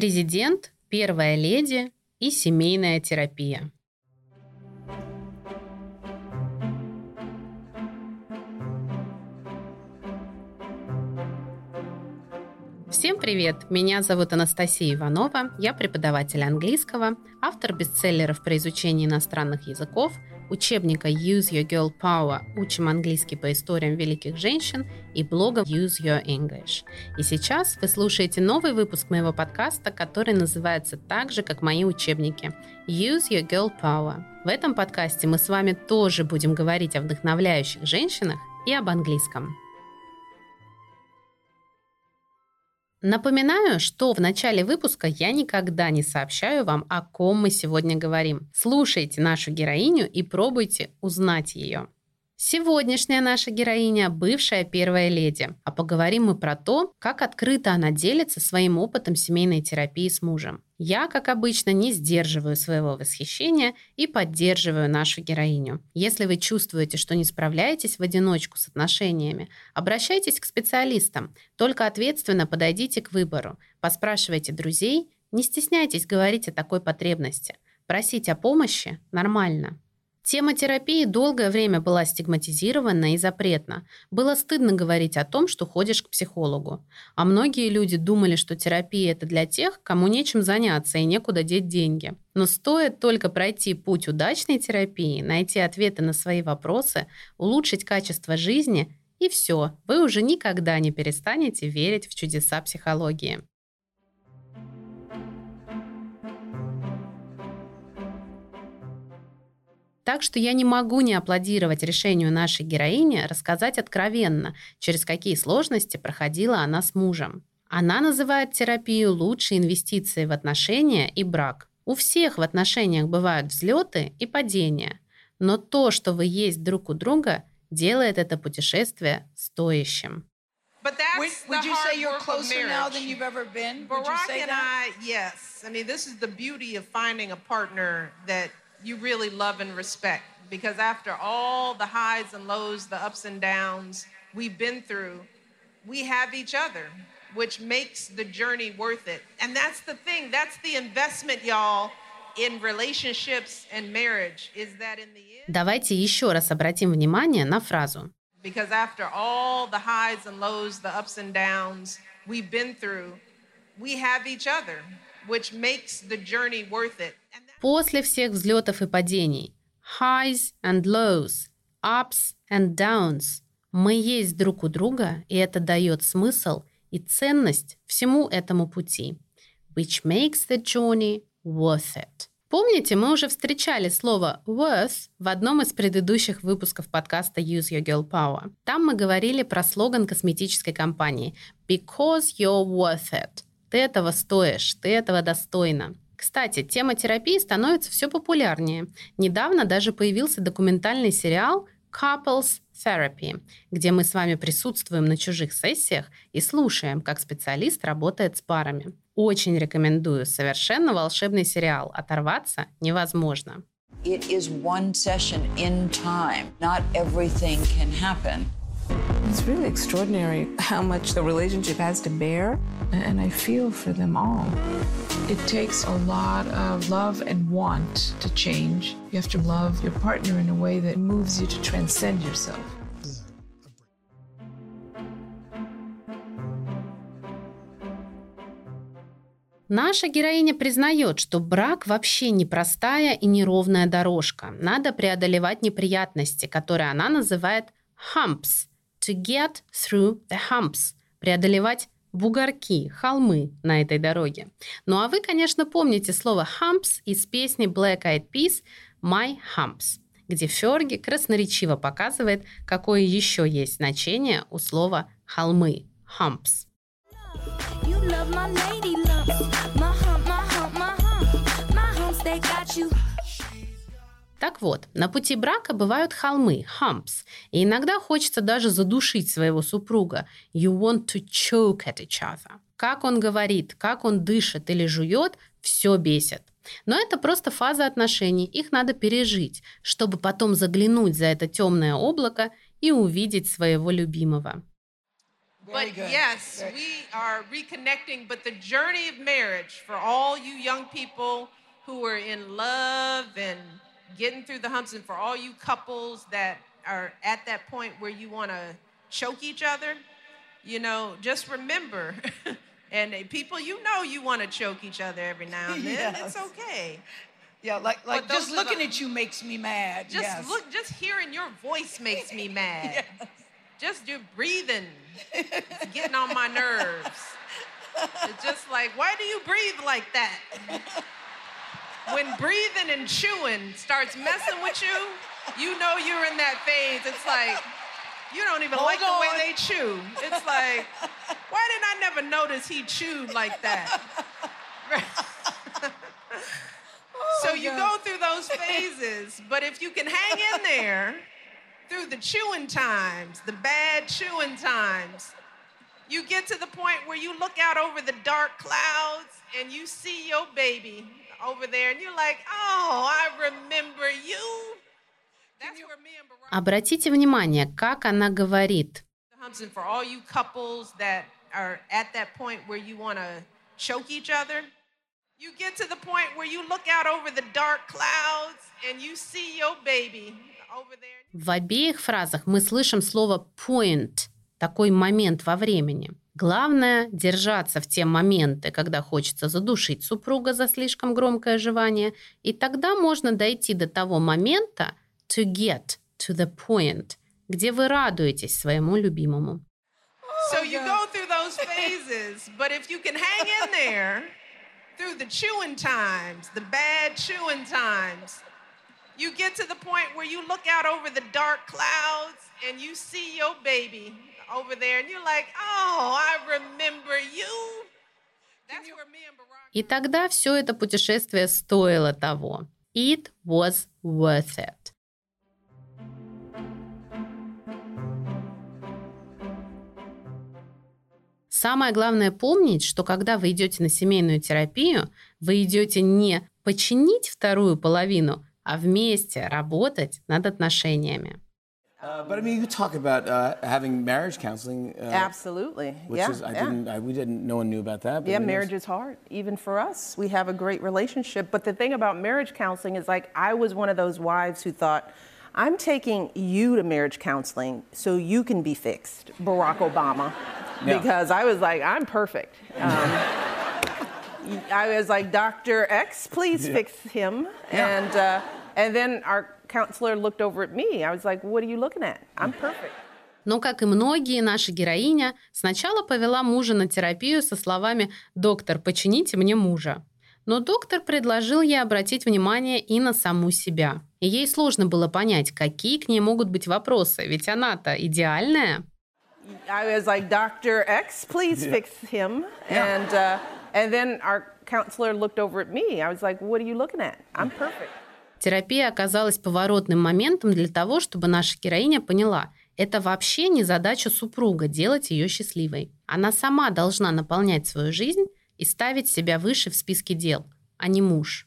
Президент, первая леди и семейная терапия. Всем привет! Меня зовут Анастасия Иванова, я преподаватель английского, автор бестселлеров про изучение иностранных языков, учебника Use Your Girl Power «Учим английский по историям великих женщин» и блога Use Your English. И сейчас вы слушаете новый выпуск моего подкаста, который называется так же, как мои учебники Use Your Girl Power. В этом подкасте мы с вами тоже будем говорить о вдохновляющих женщинах и об английском. Напоминаю, что в начале выпуска я никогда не сообщаю вам, о ком мы сегодня говорим. Слушайте нашу героиню и пробуйте узнать ее. Сегодняшняя наша героиня – бывшая первая леди, а поговорим мы про то, как открыто она делится своим опытом семейной терапии с мужем. Я, как обычно, не сдерживаю своего восхищения и поддерживаю нашу героиню. Если вы чувствуете, что не справляетесь в одиночку с отношениями, обращайтесь к специалистам, только ответственно подойдите к выбору, поспрашивайте друзей, не стесняйтесь говорить о такой потребности. Просить о помощи нормально. Тема терапии долгое время была стигматизирована и запретна. Было стыдно говорить о том, что ходишь к психологу. А многие люди думали, что терапия – это для тех, кому нечем заняться и некуда деть деньги. Но стоит только пройти путь удачной терапии, найти ответы на свои вопросы, улучшить качество жизни – и все, вы уже никогда не перестанете верить в чудеса психологии. Так что я не могу не аплодировать решению нашей героини рассказать откровенно, через какие сложности проходила она с мужем. Она называет терапию лучшей инвестицией в отношения и брак. У всех в отношениях бывают взлеты и падения, но то, что вы есть друг у друга, делает это путешествие стоящим. But that's would, would you say you're closer now than you've ever been? Barack and I, yes. I mean, this is the beauty of finding a partner that you really love and respect because after all the highs and lows, the ups and downs we've been through, we have each other, which makes the journey worth it. And that's the thing, that's the investment, y'all, in relationships and marriage is that in the end. Давайте еще раз обратим внимание на фразу. Because after all the highs and lows, the ups and downs we've been through, we have each other, which makes the journey worth it. После всех взлетов и падений, highs and lows, ups and downs, мы есть друг у друга, и это дает смысл и ценность всему этому пути, which makes the journey worth it. Помните, мы уже встречали слово worth в одном из предыдущих выпусков подкаста Use Your Girl Power. Там мы говорили про слоган косметической компании Because you're worth it. Ты этого стоишь, ты этого достойна. Кстати, тема терапии становится все популярнее. Недавно даже появился документальный сериал Couples Therapy, где мы с вами присутствуем на чужих сессиях и слушаем, как специалист работает с парами. Очень рекомендую. Совершенно волшебный сериал. Оторваться невозможно. It is one session in time. Not everything can happen. It's really extraordinary how much the relationship has to bear, and I feel for them all. It takes a lot of love and want to change. You have to love your partner in a way that moves you to transcend yourself. Наша героиня признает, что брак вообще непростая и неровная дорожка. Надо преодолевать неприятности, которые она называет humps – to get through the humps, преодолевать бугорки, холмы на этой дороге. Ну а вы, конечно, помните слово humps из песни Black Eyed Peas My Humps, где Ферги красноречиво показывает, какое еще есть значение у слова холмы humps. You love my lady lumps, Так вот, на пути брака бывают холмы, humps, и иногда хочется даже задушить своего супруга. You want to choke at each other. Как он говорит, как он дышит или жует, все бесит. Но это просто фаза отношений, их надо пережить, чтобы потом заглянуть за это темное облако и увидеть своего любимого. but yes, we are reconnecting. But the journey of marriage for all you young people who are in love and getting through the humps, and for all you couples that are at that point where you want to choke each other, you know, just remember. and uh, people, you know, you want to choke each other every now and then. yes. It's okay. Yeah, like like just looking at you makes me mad. Just yes. look, just hearing your voice makes me mad. yes. Just your breathing, it's getting on my nerves. It's just like, why do you breathe like that? When breathing and chewing starts messing with you, you know you're in that phase. It's like you don't even Hold like on. the way they chew. It's like, why didn't I never notice he chewed like that? oh, so you God. go through those phases, but if you can hang in there through the chewing times, the bad chewing times, you get to the point where you look out over the dark clouds and you see your baby over there and you're like, oh, I remember you. Обратите внимание, как она говорит. You get to the point where you look out over the dark clouds and you see your baby over there. В обеих фразах мы слышим слово point, такой момент во времени. Главное – держаться в те моменты, когда хочется задушить супруга за слишком громкое жевание, и тогда можно дойти до того момента, to get to the point, где вы радуетесь своему любимому. So you go through those phases, but if you can hang in there through the chewing times, the bad chewing times, you get to the point where you look out over the dark clouds and you see your baby over there and you're like, oh, I remember you. И тогда все это путешествие стоило того. It was worth it. Самое главное помнить, что когда вы идете на семейную терапию, вы идете не починить вторую половину, а вместе работать над отношениями. Uh, but I mean, you talk about uh, having marriage counseling. Uh, Absolutely. Which yeah, is, I yeah. didn't, I, we didn't, no one knew about that. yeah, marriage is hard, even for us. We have a great relationship. But the thing about marriage counseling is like, I was one of those wives who thought, I'm taking you to marriage counseling so you can be fixed, Barack Obama. Yeah. Because I was like, I'm perfect. Um, I was like, Dr. X, please yeah. fix him. Yeah. And, uh, and then our counselor looked over at me. I was like, what are you looking at? I'm perfect. Но, как и многие, наша героиня сначала повела мужа на терапию со словами «Доктор, почините мне мужа». Но доктор предложил ей обратить внимание и на саму себя. И ей сложно было понять, какие к ней могут быть вопросы, ведь она-то идеальная. I was like, Dr. X, please yeah. fix him. Yeah. And, uh, and then our counselor looked over at me. I was like, what are you looking at? I'm perfect. Терапия оказалась поворотным моментом для того, чтобы наша героиня поняла, это вообще не задача супруга делать ее счастливой. Она сама должна наполнять свою жизнь и ставить себя выше в списке дел, а не муж.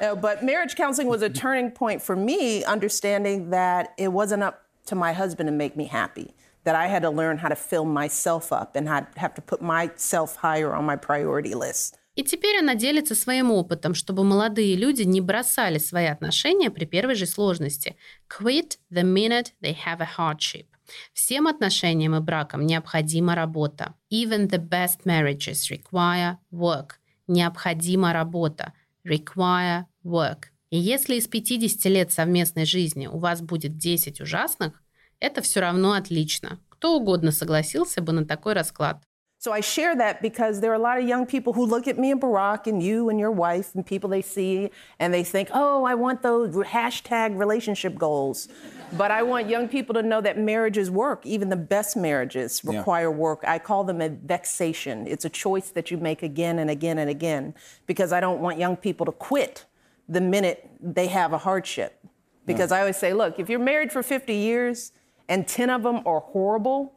Uh, but marriage counseling was a turning point for me, understanding that it wasn't up to my husband to make me happy. That I had to learn how to fill myself up and have to put myself higher on my priority list. И теперь она делится своим опытом, чтобы молодые люди не бросали свои отношения при первой же сложности. Quit the minute they have a hardship. Всем отношениям и бракам необходима работа. Even the best marriages require work. Необходима работа. Require work. И если из 50 лет совместной жизни у вас будет 10 ужасных, это все равно отлично. Кто угодно согласился бы на такой расклад. So I share that because there are a lot of young people who look at me and Barack and you and your wife and people they see and they think, oh, I want those hashtag relationship goals. But I want young people to know that marriages work. Even the best marriages require yeah. work. I call them a vexation. It's a choice that you make again and again and again because I don't want young people to quit the minute they have a hardship. Because. I always say, look, if you're married for 50 years and 10 of them are horrible,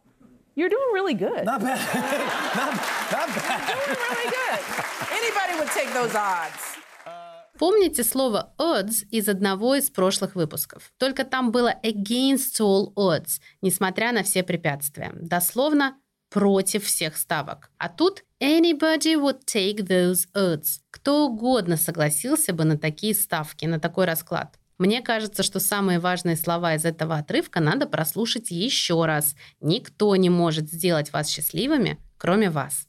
You're doing really good. Not bad. not, not bad. You're doing really good. Anybody would take those odds. Помните слово odds из одного из прошлых выпусков? Только там было against all odds, несмотря на все препятствия. Дословно против всех ставок. А тут anybody would take those odds. Кто угодно согласился бы на такие ставки, на такой расклад. Мне кажется, что самые важные слова из этого отрывка надо прослушать еще раз. Никто не может сделать вас счастливыми, кроме вас.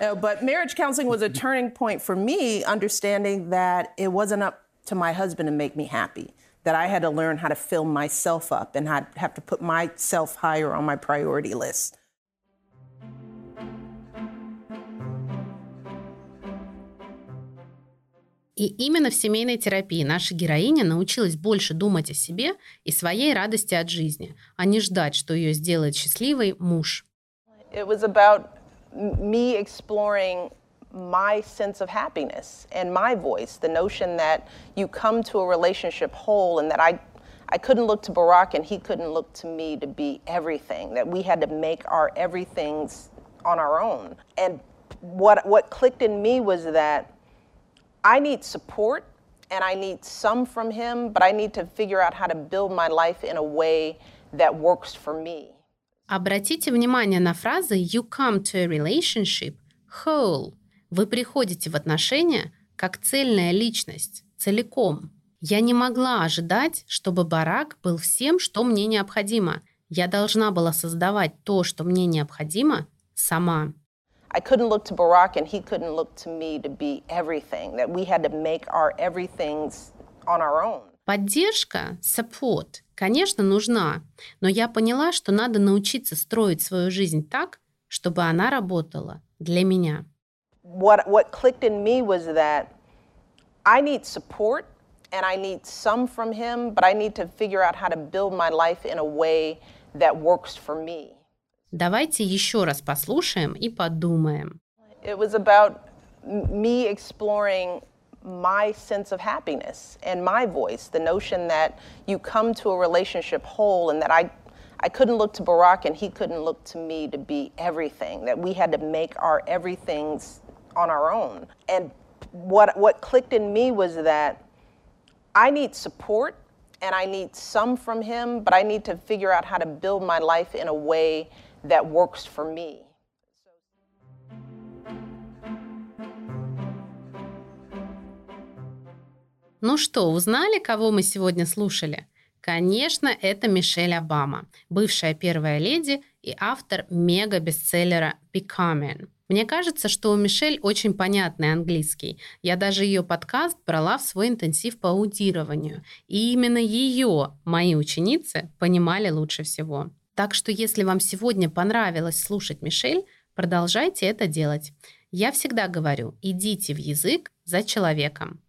Uh, but marriage counseling was a turning point for me, understanding that it wasn't up to my husband to make me happy. That I had to learn how to fill myself up and have to put myself higher on my priority list. И именно в семейной терапии наша героиня научилась больше думать о себе и своей радости от жизни, а не ждать, что ее сделает счастливой муж. It was about me exploring my sense of happiness and my voice, the notion that you come to a relationship whole and that I I couldn't look to Barack and he couldn't look to me to be everything, that we had to make our everythings on our own. And what what clicked in me was that I need support and I need some from him, but I need to figure out how to build my life in a way that works for me. Обратите внимание на фразы you come to a relationship whole. Вы приходите в отношения как цельная личность, целиком. Я не могла ожидать, чтобы барак был всем, что мне необходимо. Я должна была создавать то, что мне необходимо, сама. I couldn't look to Barack and he couldn't look to me to be everything, that we had to make our everythings on our own. Поддержка, support, конечно, нужна, но я поняла, что надо научиться строить свою жизнь так, чтобы она работала для меня. What, what clicked in me was that I need support and I need some from him, but I need to figure out how to build my life in a way that works for me. Давайте еще раз послушаем и подумаем. It was about me exploring my sense of happiness and my voice, the notion that you come to a relationship whole and that I I couldn't look to Barack and he couldn't look to me to be everything, that we had to make our everythings on our own. And what what clicked in me was that I need support and I need some from him, but I need to figure out how to build my life in a way that works for me. Ну что, узнали, кого мы сегодня слушали? Конечно, это Мишель Обама, бывшая первая леди и автор мега-бестселлера «Becoming». Мне кажется, что у Мишель очень понятный английский. Я даже ее подкаст брала в свой интенсив по аудированию. И именно ее мои ученицы понимали лучше всего. Так что если вам сегодня понравилось слушать Мишель, продолжайте это делать. Я всегда говорю, идите в язык за человеком.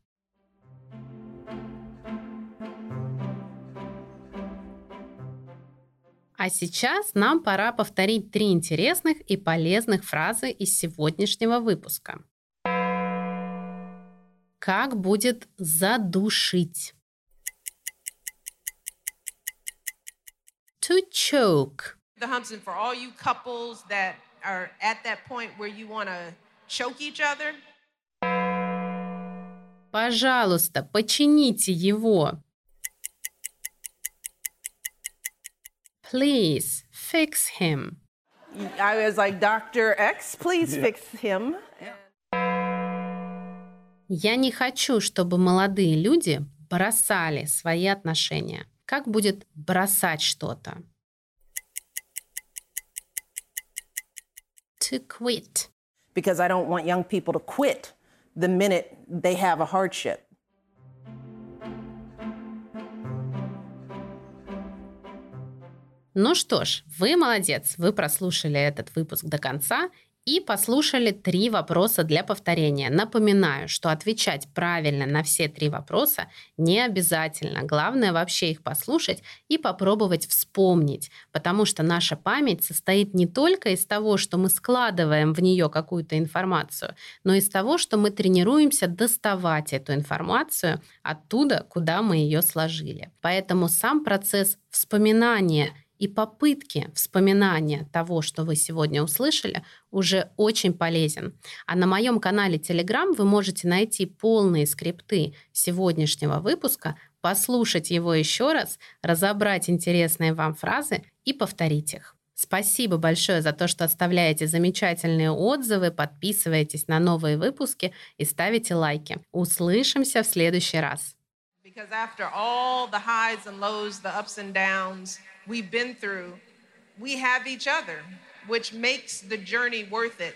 А сейчас нам пора повторить три интересных и полезных фразы из сегодняшнего выпуска. Как будет задушить? To choke. The Humpson, for all you couples that are at that point where you want to choke each other. Пожалуйста, почините его. Please fix him. I was like, Dr. X, please fix him. Я не хочу, чтобы молодые люди бросали свои отношения. Как будет бросать что-то? To quit. Because I don't want young people to quit the minute they have a hardship. Ну что ж, вы молодец, вы прослушали этот выпуск до конца и послушали три вопроса для повторения. Напоминаю, что отвечать правильно на все три вопроса не обязательно. Главное вообще их послушать и попробовать вспомнить, потому что наша память состоит не только из того, что мы складываем в нее какую-то информацию, но и из того, что мы тренируемся доставать эту информацию оттуда, куда мы ее сложили. Поэтому сам процесс вспоминания и попытки вспоминания того, что вы сегодня услышали, уже очень полезен. А на моем канале Telegram вы можете найти полные скрипты сегодняшнего выпуска, послушать его еще раз, разобрать интересные вам фразы и повторить их. Спасибо большое за то, что оставляете замечательные отзывы, подписываетесь на новые выпуски и ставите лайки. Услышимся в следующий раз. Because after all the highs and lows, the ups and downs we've been through, we have each other, which makes the journey worth it.